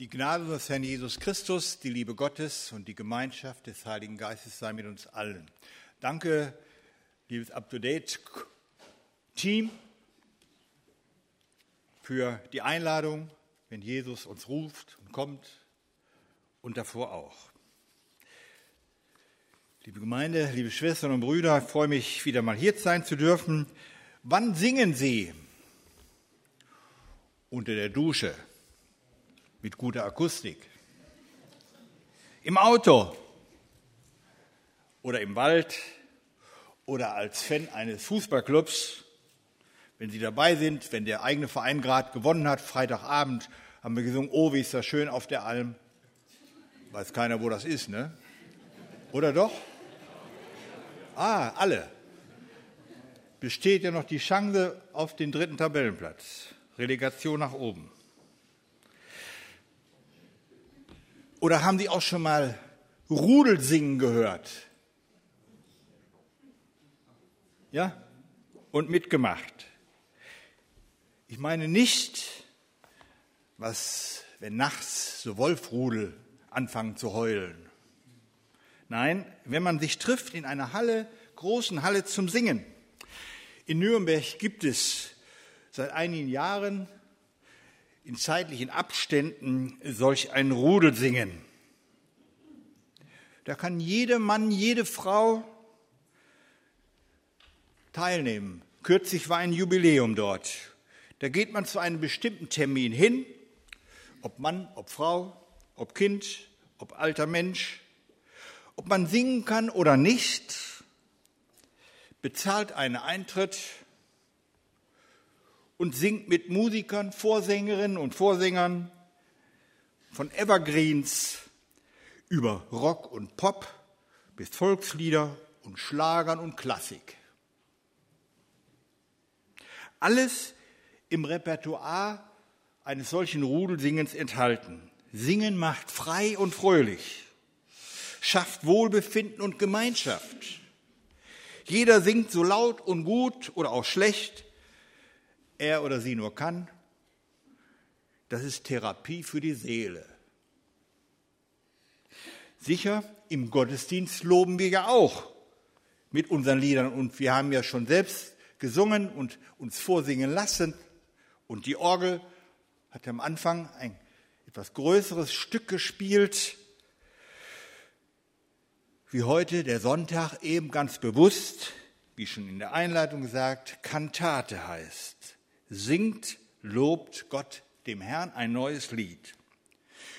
Die Gnade unseres Herrn Jesus Christus, die Liebe Gottes und die Gemeinschaft des Heiligen Geistes sei mit uns allen. Danke, liebes Up-to-Date-Team, für die Einladung, wenn Jesus uns ruft und kommt und davor auch. Liebe Gemeinde, liebe Schwestern und Brüder, ich freue mich, wieder mal hier sein zu dürfen. Wann singen Sie? Unter der Dusche mit guter Akustik. Im Auto oder im Wald oder als Fan eines Fußballclubs, wenn Sie dabei sind, wenn der eigene Verein gerade gewonnen hat, Freitagabend haben wir gesungen, oh, wie ist das schön auf der Alm. Weiß keiner, wo das ist, ne? Oder doch? Ah, alle. Besteht ja noch die Chance auf den dritten Tabellenplatz. Relegation nach oben. Oder haben Sie auch schon mal Rudelsingen gehört? Ja? Und mitgemacht. Ich meine nicht, was, wenn nachts so Wolfrudel anfangen zu heulen. Nein, wenn man sich trifft in einer Halle, großen Halle zum Singen. In Nürnberg gibt es seit einigen Jahren in zeitlichen Abständen solch ein Rudel singen. Da kann jeder Mann, jede Frau teilnehmen. Kürzlich war ein Jubiläum dort. Da geht man zu einem bestimmten Termin hin, ob Mann, ob Frau, ob Kind, ob alter Mensch, ob man singen kann oder nicht, bezahlt einen Eintritt und singt mit Musikern, Vorsängerinnen und Vorsängern von Evergreens über Rock und Pop bis Volkslieder und Schlagern und Klassik. Alles im Repertoire eines solchen Rudelsingens enthalten. Singen macht frei und fröhlich, schafft Wohlbefinden und Gemeinschaft. Jeder singt so laut und gut oder auch schlecht, er oder sie nur kann. Das ist Therapie für die Seele. Sicher, im Gottesdienst loben wir ja auch mit unseren Liedern und wir haben ja schon selbst gesungen und uns vorsingen lassen und die Orgel hat am Anfang ein etwas größeres Stück gespielt, wie heute der Sonntag eben ganz bewusst, wie schon in der Einleitung gesagt, Kantate heißt singt, lobt Gott dem Herrn ein neues Lied.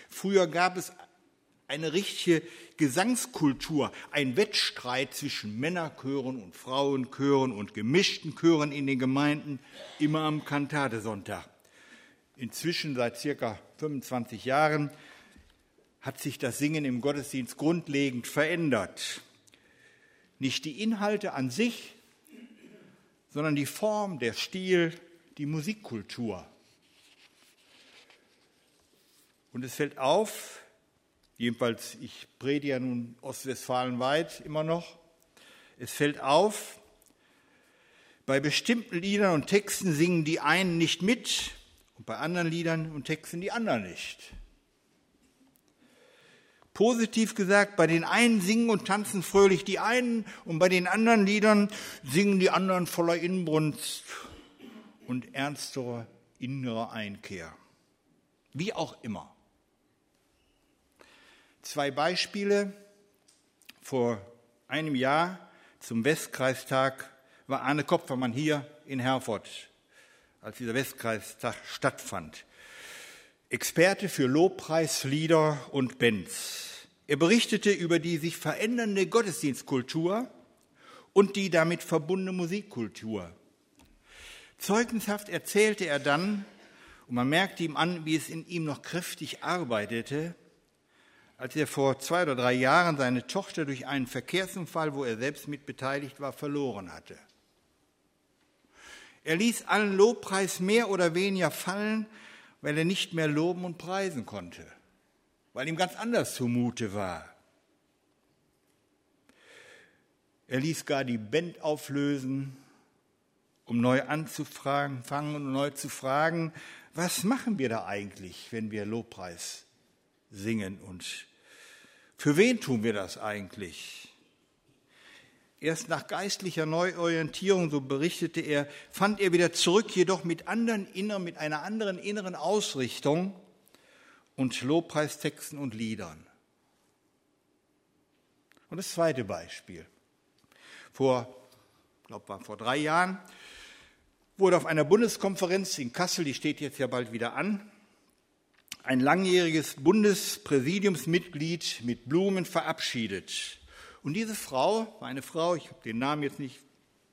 Früher gab es eine richtige Gesangskultur, ein Wettstreit zwischen Männerchören und Frauenchören und gemischten Chören in den Gemeinden, immer am Kantatesonntag. Inzwischen seit circa 25 Jahren hat sich das Singen im Gottesdienst grundlegend verändert. Nicht die Inhalte an sich, sondern die Form, der Stil, die Musikkultur. Und es fällt auf, jedenfalls, ich predige ja nun ostwestfalenweit immer noch, es fällt auf, bei bestimmten Liedern und Texten singen die einen nicht mit und bei anderen Liedern und Texten die anderen nicht. Positiv gesagt, bei den einen singen und tanzen fröhlich die einen und bei den anderen Liedern singen die anderen voller Inbrunst und ernsterer innerer Einkehr. Wie auch immer. Zwei Beispiele. Vor einem Jahr zum Westkreistag war Arne Kopfermann hier in Herford, als dieser Westkreistag stattfand. Experte für Lobpreis, Lieder und Bands. Er berichtete über die sich verändernde Gottesdienstkultur und die damit verbundene Musikkultur. Zeugnishaft erzählte er dann, und man merkte ihm an, wie es in ihm noch kräftig arbeitete, als er vor zwei oder drei Jahren seine Tochter durch einen Verkehrsunfall, wo er selbst mit beteiligt war, verloren hatte. Er ließ allen Lobpreis mehr oder weniger fallen, weil er nicht mehr loben und preisen konnte, weil ihm ganz anders zumute war. Er ließ gar die Band auflösen um neu anzufragen, fangen und neu zu fragen, was machen wir da eigentlich, wenn wir Lobpreis singen und für wen tun wir das eigentlich? Erst nach geistlicher Neuorientierung, so berichtete er, fand er wieder zurück, jedoch mit anderen inneren, mit einer anderen inneren Ausrichtung und Lobpreistexten und Liedern. Und das zweite Beispiel. Vor, ich glaube, vor drei Jahren wurde auf einer Bundeskonferenz in Kassel, die steht jetzt ja bald wieder an, ein langjähriges Bundespräsidiumsmitglied mit Blumen verabschiedet. Und diese Frau, war eine Frau, ich habe den Namen jetzt nicht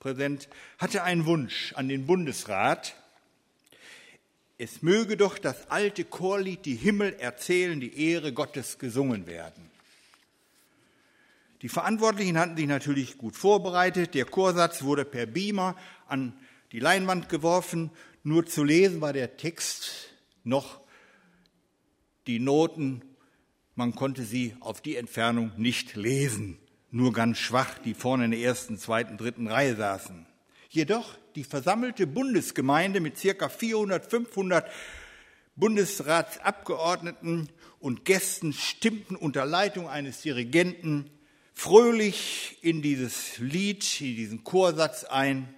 präsent, hatte einen Wunsch an den Bundesrat. Es möge doch das alte Chorlied Die Himmel erzählen, die Ehre Gottes gesungen werden. Die Verantwortlichen hatten sich natürlich gut vorbereitet. Der Chorsatz wurde per Beamer an die Leinwand geworfen. Nur zu lesen war der Text noch die Noten, man konnte sie auf die Entfernung nicht lesen, nur ganz schwach, die vorne in der ersten, zweiten, dritten Reihe saßen. Jedoch die versammelte Bundesgemeinde mit circa 400, 500 Bundesratsabgeordneten und Gästen stimmten unter Leitung eines Dirigenten fröhlich in dieses Lied, in diesen Chorsatz ein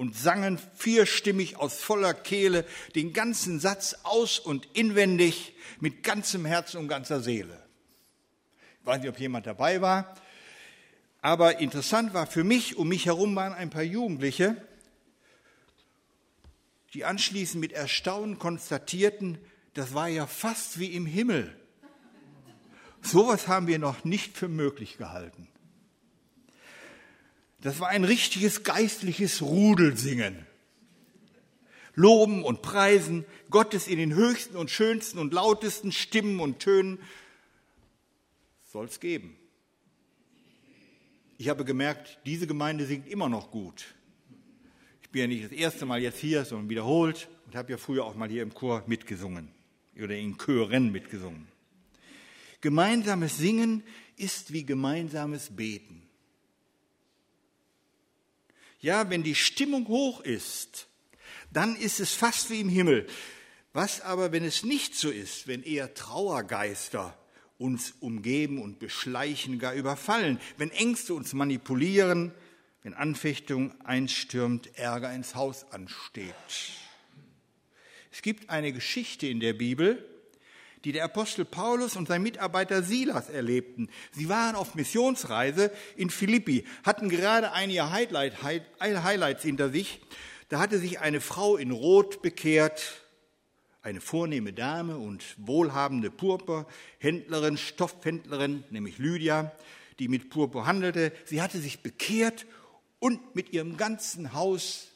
und sangen vierstimmig aus voller Kehle den ganzen Satz aus und inwendig mit ganzem Herzen und ganzer Seele. Ich weiß nicht, ob jemand dabei war, aber interessant war für mich, um mich herum waren ein paar Jugendliche, die anschließend mit Erstaunen konstatierten, das war ja fast wie im Himmel. Sowas haben wir noch nicht für möglich gehalten. Das war ein richtiges geistliches Rudelsingen. Loben und preisen Gottes in den höchsten und schönsten und lautesten Stimmen und Tönen soll es geben. Ich habe gemerkt, diese Gemeinde singt immer noch gut. Ich bin ja nicht das erste Mal jetzt hier, sondern wiederholt und habe ja früher auch mal hier im Chor mitgesungen oder in Chören mitgesungen. Gemeinsames Singen ist wie gemeinsames Beten. Ja, wenn die Stimmung hoch ist, dann ist es fast wie im Himmel. Was aber, wenn es nicht so ist, wenn eher Trauergeister uns umgeben und beschleichen, gar überfallen, wenn Ängste uns manipulieren, wenn Anfechtung einstürmt, Ärger ins Haus ansteht. Es gibt eine Geschichte in der Bibel, die der Apostel Paulus und sein Mitarbeiter Silas erlebten. Sie waren auf Missionsreise in Philippi, hatten gerade einige Highlights hinter sich. Da hatte sich eine Frau in Rot bekehrt, eine vornehme Dame und wohlhabende Purpurhändlerin, Stoffhändlerin, nämlich Lydia, die mit Purpur handelte. Sie hatte sich bekehrt und mit ihrem ganzen Haus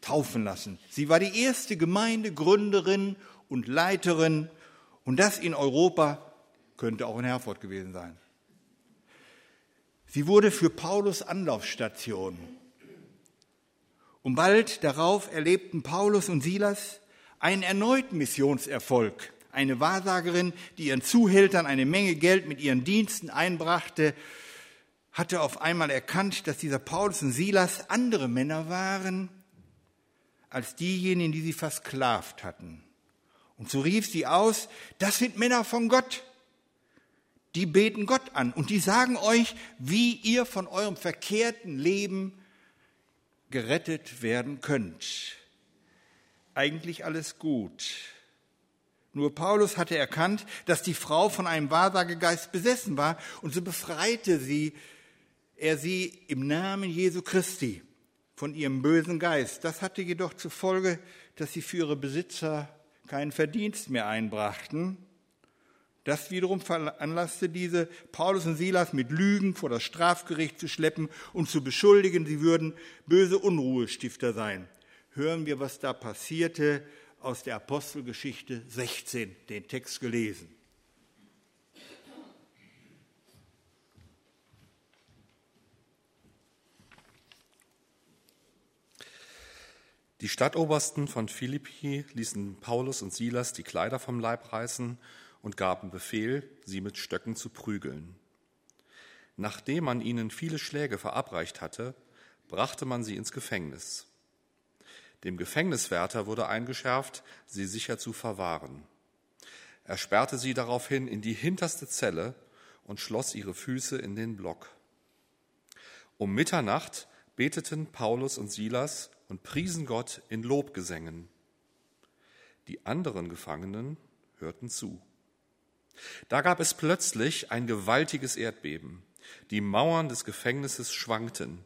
taufen lassen. Sie war die erste Gemeindegründerin und Leiterin und das in Europa könnte auch in Herford gewesen sein. Sie wurde für Paulus Anlaufstation. Und bald darauf erlebten Paulus und Silas einen erneuten Missionserfolg. Eine Wahrsagerin, die ihren Zuhältern eine Menge Geld mit ihren Diensten einbrachte, hatte auf einmal erkannt, dass dieser Paulus und Silas andere Männer waren als diejenigen, die sie versklavt hatten. Und so rief sie aus, das sind Männer von Gott. Die beten Gott an und die sagen euch, wie ihr von eurem verkehrten Leben gerettet werden könnt. Eigentlich alles gut. Nur Paulus hatte erkannt, dass die Frau von einem Wahrsagegeist besessen war und so befreite sie, er sie im Namen Jesu Christi von ihrem bösen Geist. Das hatte jedoch zur Folge, dass sie für ihre Besitzer keinen Verdienst mehr einbrachten. Das wiederum veranlasste diese, Paulus und Silas mit Lügen vor das Strafgericht zu schleppen und zu beschuldigen, sie würden böse Unruhestifter sein. Hören wir, was da passierte aus der Apostelgeschichte 16, den Text gelesen. Die Stadtobersten von Philippi ließen Paulus und Silas die Kleider vom Leib reißen und gaben Befehl, sie mit Stöcken zu prügeln. Nachdem man ihnen viele Schläge verabreicht hatte, brachte man sie ins Gefängnis. Dem Gefängniswärter wurde eingeschärft, sie sicher zu verwahren. Er sperrte sie daraufhin in die hinterste Zelle und schloss ihre Füße in den Block. Um Mitternacht beteten Paulus und Silas und priesen Gott in Lobgesängen. Die anderen Gefangenen hörten zu. Da gab es plötzlich ein gewaltiges Erdbeben. Die Mauern des Gefängnisses schwankten,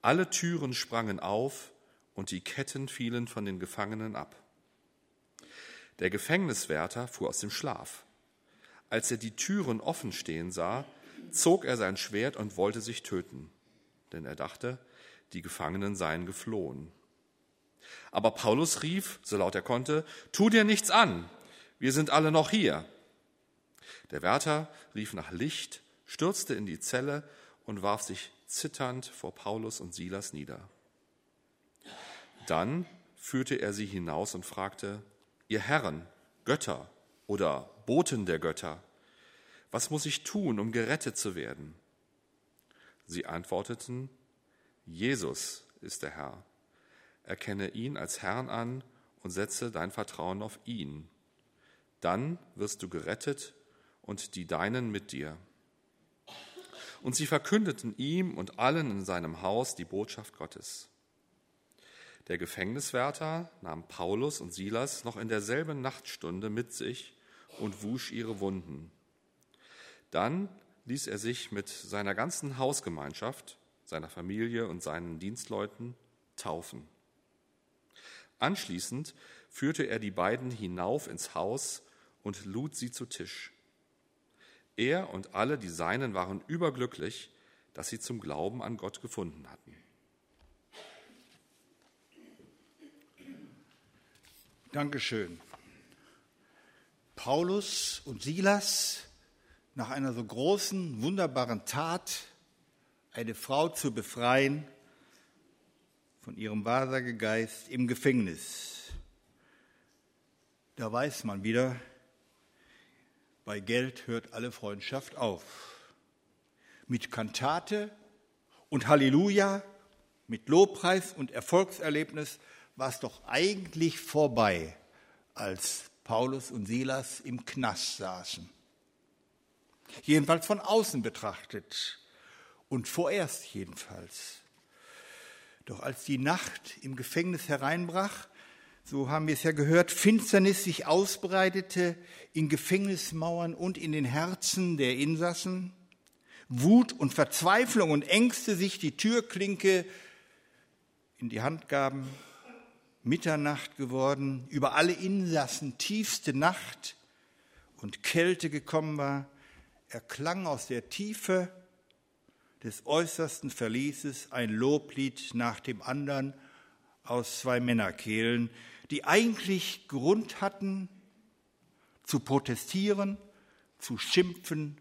alle Türen sprangen auf und die Ketten fielen von den Gefangenen ab. Der Gefängniswärter fuhr aus dem Schlaf. Als er die Türen offen stehen sah, zog er sein Schwert und wollte sich töten, denn er dachte, die Gefangenen seien geflohen. Aber Paulus rief, so laut er konnte, Tu dir nichts an, wir sind alle noch hier. Der Wärter rief nach Licht, stürzte in die Zelle und warf sich zitternd vor Paulus und Silas nieder. Dann führte er sie hinaus und fragte, Ihr Herren, Götter oder Boten der Götter, was muss ich tun, um gerettet zu werden? Sie antworteten, Jesus ist der Herr. Erkenne ihn als Herrn an und setze dein Vertrauen auf ihn. Dann wirst du gerettet und die Deinen mit dir. Und sie verkündeten ihm und allen in seinem Haus die Botschaft Gottes. Der Gefängniswärter nahm Paulus und Silas noch in derselben Nachtstunde mit sich und wusch ihre Wunden. Dann ließ er sich mit seiner ganzen Hausgemeinschaft, seiner Familie und seinen Dienstleuten taufen. Anschließend führte er die beiden hinauf ins Haus und lud sie zu Tisch. Er und alle die Seinen waren überglücklich, dass sie zum Glauben an Gott gefunden hatten. Dankeschön. Paulus und Silas, nach einer so großen, wunderbaren Tat, eine Frau zu befreien von ihrem Wahrsagegeist im Gefängnis. Da weiß man wieder, bei Geld hört alle Freundschaft auf. Mit Kantate und Halleluja, mit Lobpreis und Erfolgserlebnis war es doch eigentlich vorbei, als Paulus und Silas im Knast saßen. Jedenfalls von außen betrachtet und vorerst jedenfalls. Doch als die Nacht im Gefängnis hereinbrach, so haben wir es ja gehört, Finsternis sich ausbreitete in Gefängnismauern und in den Herzen der Insassen, Wut und Verzweiflung und Ängste sich die Türklinke in die Hand gaben, Mitternacht geworden, über alle Insassen tiefste Nacht und Kälte gekommen war, erklang aus der Tiefe des äußersten Verlieses ein Loblied nach dem anderen aus zwei Männerkehlen, die eigentlich Grund hatten zu protestieren, zu schimpfen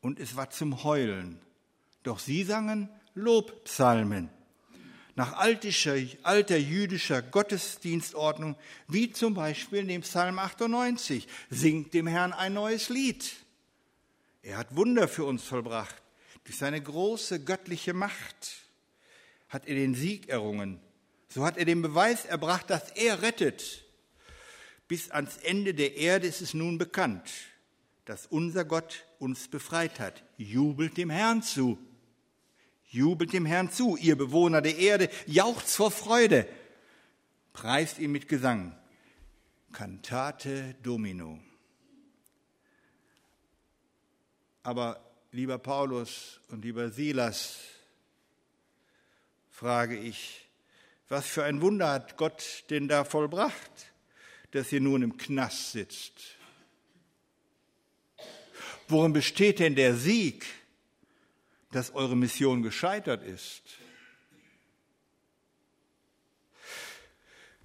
und es war zum Heulen. Doch sie sangen Lobpsalmen nach altischer, alter jüdischer Gottesdienstordnung, wie zum Beispiel in dem Psalm 98, singt dem Herrn ein neues Lied. Er hat Wunder für uns vollbracht. Durch seine große göttliche Macht hat er den Sieg errungen. So hat er den Beweis erbracht, dass er rettet. Bis ans Ende der Erde ist es nun bekannt, dass unser Gott uns befreit hat. Jubelt dem Herrn zu. Jubelt dem Herrn zu, ihr Bewohner der Erde, jauchzt vor Freude, preist ihn mit Gesang. Cantate Domino. Aber lieber Paulus und lieber Silas, frage ich, was für ein Wunder hat Gott denn da vollbracht, dass ihr nun im Knast sitzt? Worin besteht denn der Sieg? dass eure Mission gescheitert ist?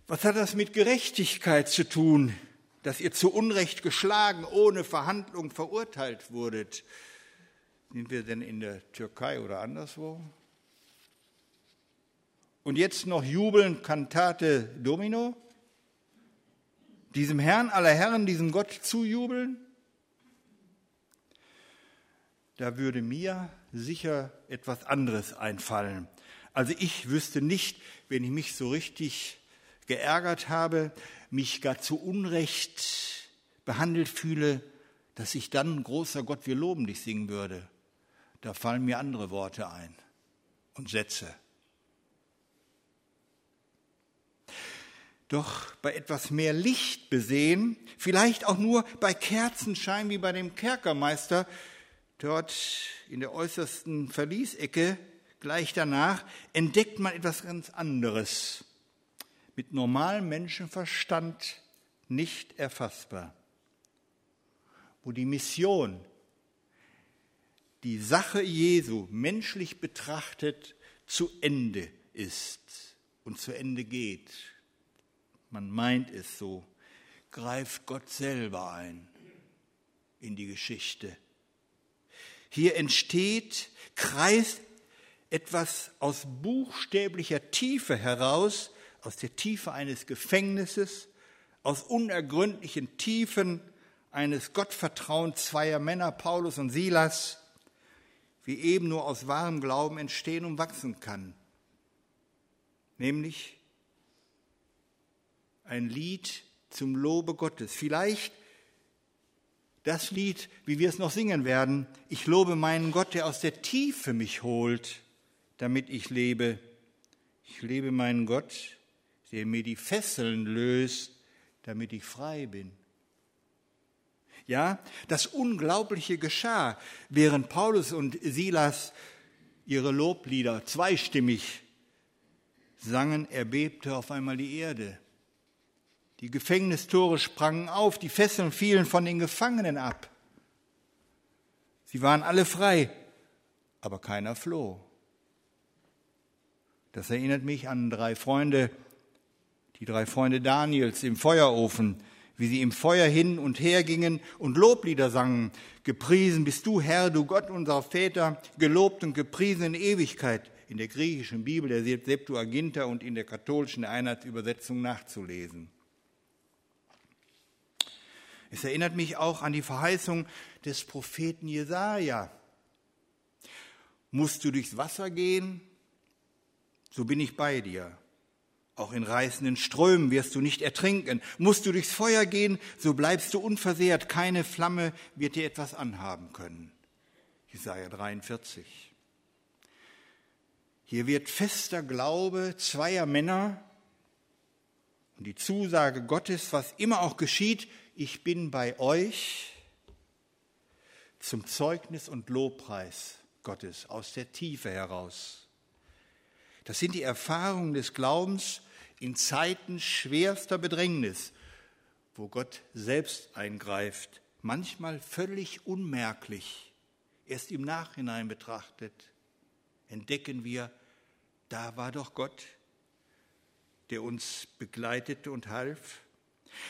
Was hat das mit Gerechtigkeit zu tun, dass ihr zu Unrecht geschlagen, ohne Verhandlung verurteilt wurdet? Sind wir denn in der Türkei oder anderswo? Und jetzt noch jubeln Kantate Domino? Diesem Herrn aller Herren, diesem Gott zujubeln? Da würde mir sicher etwas anderes einfallen. Also ich wüsste nicht, wenn ich mich so richtig geärgert habe, mich gar zu Unrecht behandelt fühle, dass ich dann, großer Gott, wir loben dich singen würde. Da fallen mir andere Worte ein und Sätze. Doch bei etwas mehr Licht besehen, vielleicht auch nur bei Kerzenschein wie bei dem Kerkermeister, dort in der äußersten Verliesecke, gleich danach, entdeckt man etwas ganz anderes. Mit normalem Menschenverstand nicht erfassbar. Wo die Mission, die Sache Jesu menschlich betrachtet zu Ende ist und zu Ende geht man meint es so, greift Gott selber ein in die Geschichte. Hier entsteht, kreist etwas aus buchstäblicher Tiefe heraus, aus der Tiefe eines Gefängnisses, aus unergründlichen Tiefen eines Gottvertrauens zweier Männer, Paulus und Silas, wie eben nur aus wahrem Glauben entstehen und wachsen kann, nämlich ein Lied zum Lobe Gottes. Vielleicht das Lied, wie wir es noch singen werden. Ich lobe meinen Gott, der aus der Tiefe mich holt, damit ich lebe. Ich lebe meinen Gott, der mir die Fesseln löst, damit ich frei bin. Ja, das Unglaubliche geschah, während Paulus und Silas ihre Loblieder zweistimmig sangen, erbebte auf einmal die Erde. Die Gefängnistore sprangen auf, die Fesseln fielen von den Gefangenen ab. Sie waren alle frei, aber keiner floh. Das erinnert mich an drei Freunde, die drei Freunde Daniels im Feuerofen, wie sie im Feuer hin und her gingen und Loblieder sangen. Gepriesen bist du, Herr, du Gott unserer Väter, gelobt und gepriesen in Ewigkeit. In der griechischen Bibel, der Septuaginta und in der katholischen Einheitsübersetzung nachzulesen. Es erinnert mich auch an die Verheißung des Propheten Jesaja. Musst du durchs Wasser gehen, so bin ich bei dir. Auch in reißenden Strömen wirst du nicht ertrinken. Musst du durchs Feuer gehen, so bleibst du unversehrt. Keine Flamme wird dir etwas anhaben können. Jesaja 43. Hier wird fester Glaube zweier Männer und die Zusage Gottes, was immer auch geschieht, ich bin bei euch zum Zeugnis und Lobpreis Gottes aus der Tiefe heraus. Das sind die Erfahrungen des Glaubens in Zeiten schwerster Bedrängnis, wo Gott selbst eingreift, manchmal völlig unmerklich. Erst im Nachhinein betrachtet entdecken wir, da war doch Gott, der uns begleitete und half.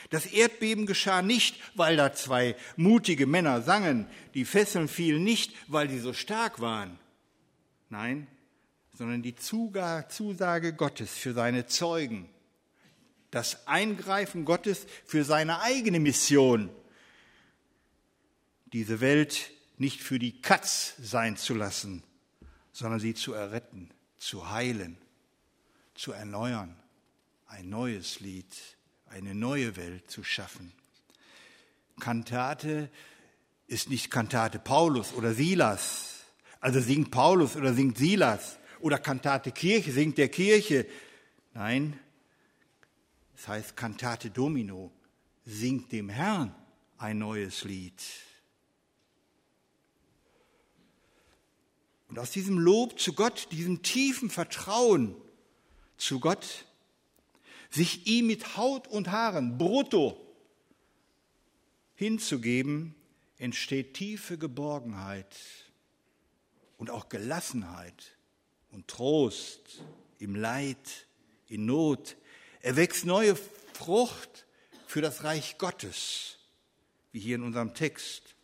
Das Erdbeben geschah nicht, weil da zwei mutige Männer sangen. Die Fesseln fielen nicht, weil sie so stark waren. Nein, sondern die Zusage Gottes für seine Zeugen. Das Eingreifen Gottes für seine eigene Mission. Diese Welt nicht für die Katz sein zu lassen, sondern sie zu erretten, zu heilen, zu erneuern. Ein neues Lied eine neue Welt zu schaffen. Kantate ist nicht Kantate Paulus oder Silas, also singt Paulus oder singt Silas oder Kantate Kirche, singt der Kirche. Nein, es heißt Kantate Domino, singt dem Herrn ein neues Lied. Und aus diesem Lob zu Gott, diesem tiefen Vertrauen zu Gott, sich ihm mit Haut und Haaren brutto hinzugeben, entsteht tiefe Geborgenheit und auch Gelassenheit und Trost im Leid, in Not. Er wächst neue Frucht für das Reich Gottes, wie hier in unserem Text.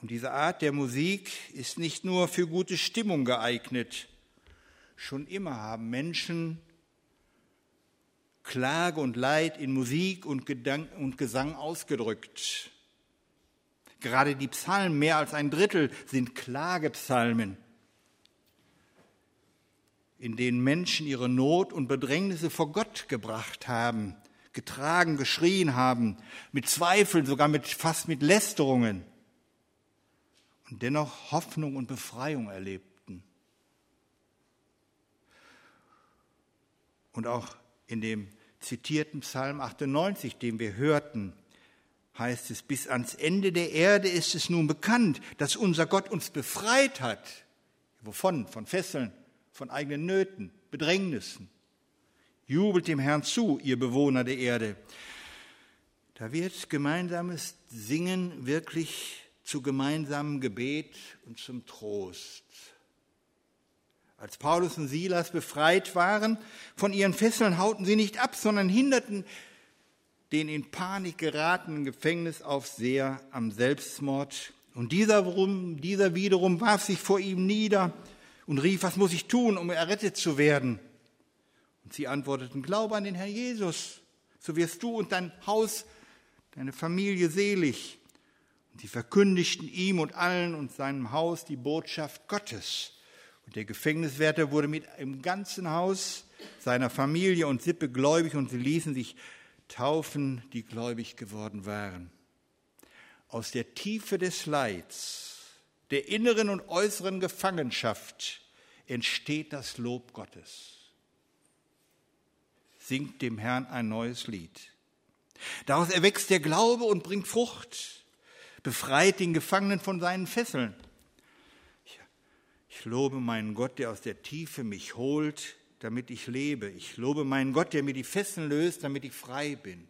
Und diese Art der Musik ist nicht nur für gute Stimmung geeignet. Schon immer haben Menschen Klage und Leid in Musik und, Gedank und Gesang ausgedrückt. Gerade die Psalmen, mehr als ein Drittel, sind Klagepsalmen. In denen Menschen ihre Not und Bedrängnisse vor Gott gebracht haben, getragen, geschrien haben, mit Zweifeln, sogar mit, fast mit Lästerungen und dennoch Hoffnung und Befreiung erlebten. Und auch in dem zitierten Psalm 98, den wir hörten, heißt es, bis ans Ende der Erde ist es nun bekannt, dass unser Gott uns befreit hat. Wovon? Von Fesseln, von eigenen Nöten, Bedrängnissen. Jubelt dem Herrn zu, ihr Bewohner der Erde. Da wird gemeinsames Singen wirklich zu gemeinsamem Gebet und zum Trost. Als Paulus und Silas befreit waren von ihren Fesseln, hauten sie nicht ab, sondern hinderten den in Panik geratenen Gefängnisaufseher am Selbstmord. Und dieser, dieser wiederum warf sich vor ihm nieder und rief, was muss ich tun, um errettet zu werden? Und sie antworteten, glaube an den Herrn Jesus, so wirst du und dein Haus, deine Familie selig. Und sie verkündigten ihm und allen und seinem Haus die Botschaft Gottes. Und der Gefängniswärter wurde mit im ganzen Haus seiner Familie und Sippe gläubig und sie ließen sich taufen, die gläubig geworden waren. Aus der Tiefe des Leids, der inneren und äußeren Gefangenschaft entsteht das Lob Gottes. Singt dem Herrn ein neues Lied. Daraus erwächst der Glaube und bringt Frucht, befreit den Gefangenen von seinen Fesseln ich lobe meinen Gott, der aus der Tiefe mich holt, damit ich lebe. Ich lobe meinen Gott, der mir die Fesseln löst, damit ich frei bin.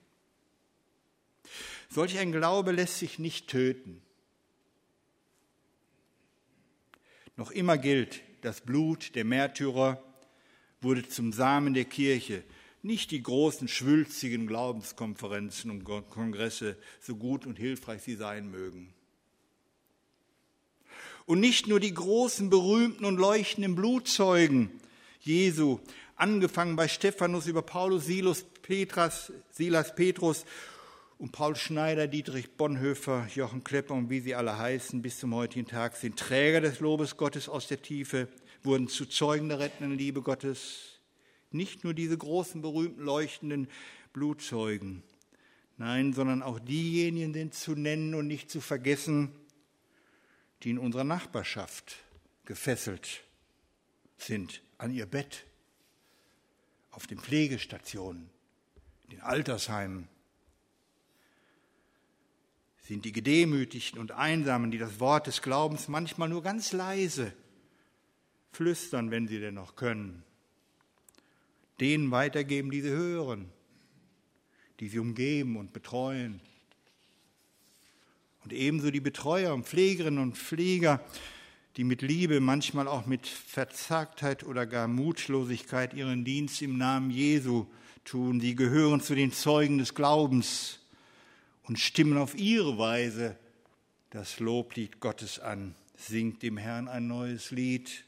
Solch ein Glaube lässt sich nicht töten. Noch immer gilt, das Blut der Märtyrer wurde zum Samen der Kirche, nicht die großen, schwülzigen Glaubenskonferenzen und Kongresse, so gut und hilfreich sie sein mögen. Und nicht nur die großen, berühmten und leuchtenden Blutzeugen Jesu, angefangen bei Stephanus über Paulus, Silas, Petras, Silas Petrus und Paul Schneider, Dietrich Bonhoeffer, Jochen Klepper und wie sie alle heißen, bis zum heutigen Tag sind Träger des Lobes Gottes aus der Tiefe, wurden zu Zeugen der rettenden Liebe Gottes. Nicht nur diese großen, berühmten, leuchtenden Blutzeugen, nein, sondern auch diejenigen sind zu nennen und nicht zu vergessen, die in unserer Nachbarschaft gefesselt sind an ihr Bett, auf den Pflegestationen, in den Altersheimen, sind die Gedemütigten und Einsamen, die das Wort des Glaubens manchmal nur ganz leise flüstern, wenn sie denn noch können, denen weitergeben, die sie hören, die sie umgeben und betreuen. Und ebenso die Betreuer und Pflegerinnen und Pfleger, die mit Liebe, manchmal auch mit Verzagtheit oder gar Mutlosigkeit ihren Dienst im Namen Jesu tun. Sie gehören zu den Zeugen des Glaubens und stimmen auf ihre Weise das Loblied Gottes an. Singt dem Herrn ein neues Lied,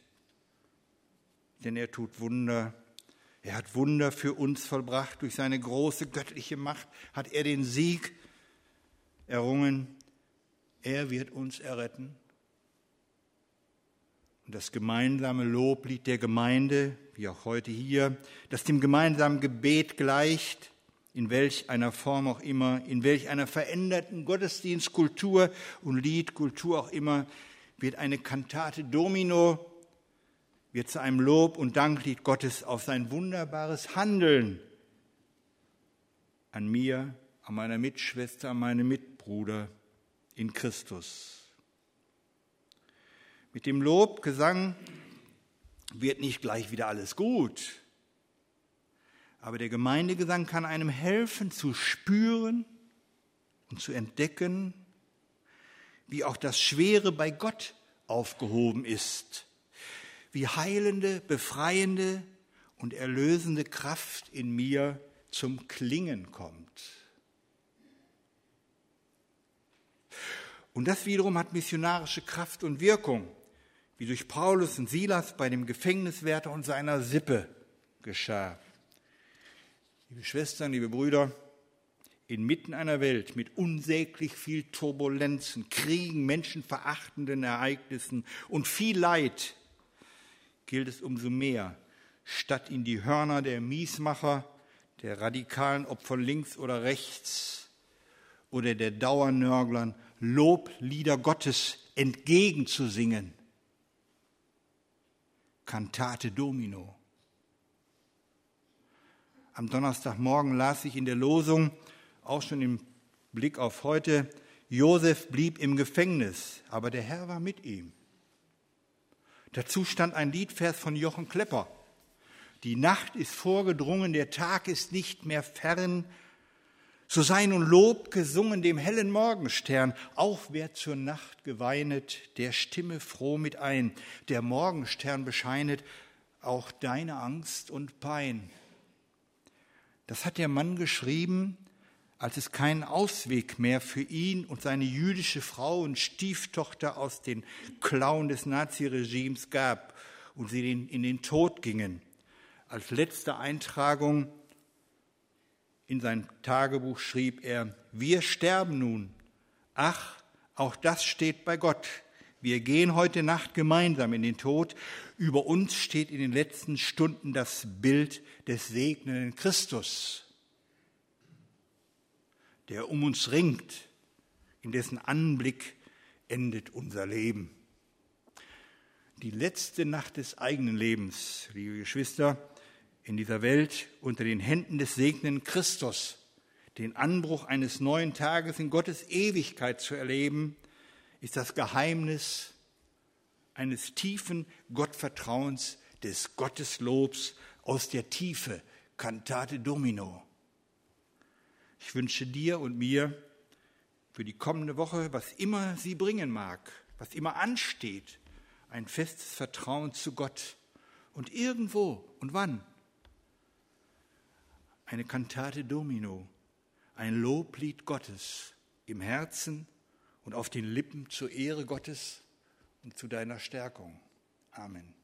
denn er tut Wunder. Er hat Wunder für uns vollbracht. Durch seine große göttliche Macht hat er den Sieg errungen. Er wird uns erretten. Und das gemeinsame Loblied der Gemeinde, wie auch heute hier, das dem gemeinsamen Gebet gleicht, in welch einer Form auch immer, in welch einer veränderten Gottesdienstkultur und Liedkultur auch immer, wird eine Kantate Domino, wird zu einem Lob und Danklied Gottes auf sein wunderbares Handeln an mir, an meiner Mitschwester, an meinem Mitbruder in Christus. Mit dem Lobgesang wird nicht gleich wieder alles gut. Aber der Gemeindegesang kann einem helfen zu spüren und zu entdecken, wie auch das Schwere bei Gott aufgehoben ist, wie heilende, befreiende und erlösende Kraft in mir zum Klingen kommt. Und das wiederum hat missionarische Kraft und Wirkung, wie durch Paulus und Silas bei dem Gefängniswärter und seiner Sippe geschah. Liebe Schwestern, liebe Brüder, inmitten einer Welt mit unsäglich viel Turbulenzen, Kriegen, menschenverachtenden Ereignissen und viel Leid gilt es umso mehr, statt in die Hörner der Miesmacher, der radikalen Opfer links oder rechts oder der Dauernörglern Loblieder Gottes entgegenzusingen. Cantate Domino. Am Donnerstagmorgen las ich in der Losung, auch schon im Blick auf heute, Josef blieb im Gefängnis, aber der Herr war mit ihm. Dazu stand ein Liedvers von Jochen Klepper. Die Nacht ist vorgedrungen, der Tag ist nicht mehr fern. So sei nun Lob gesungen dem hellen Morgenstern. Auch wer zur Nacht geweinet, der stimme froh mit ein. Der Morgenstern bescheinet auch deine Angst und Pein. Das hat der Mann geschrieben, als es keinen Ausweg mehr für ihn und seine jüdische Frau und Stieftochter aus den Klauen des Naziregimes gab und sie in den Tod gingen. Als letzte Eintragung in sein Tagebuch schrieb er, wir sterben nun. Ach, auch das steht bei Gott. Wir gehen heute Nacht gemeinsam in den Tod. Über uns steht in den letzten Stunden das Bild des segnenden Christus der um uns ringt, in dessen Anblick endet unser Leben. Die letzte Nacht des eigenen Lebens, liebe Geschwister, in dieser Welt unter den Händen des segnenden Christus, den Anbruch eines neuen Tages in Gottes Ewigkeit zu erleben, ist das Geheimnis eines tiefen Gottvertrauens, des Gotteslobs aus der Tiefe, Cantate Domino. Ich wünsche dir und mir für die kommende Woche, was immer sie bringen mag, was immer ansteht, ein festes Vertrauen zu Gott und irgendwo und wann eine Kantate Domino, ein Loblied Gottes im Herzen und auf den Lippen zur Ehre Gottes und zu deiner Stärkung. Amen.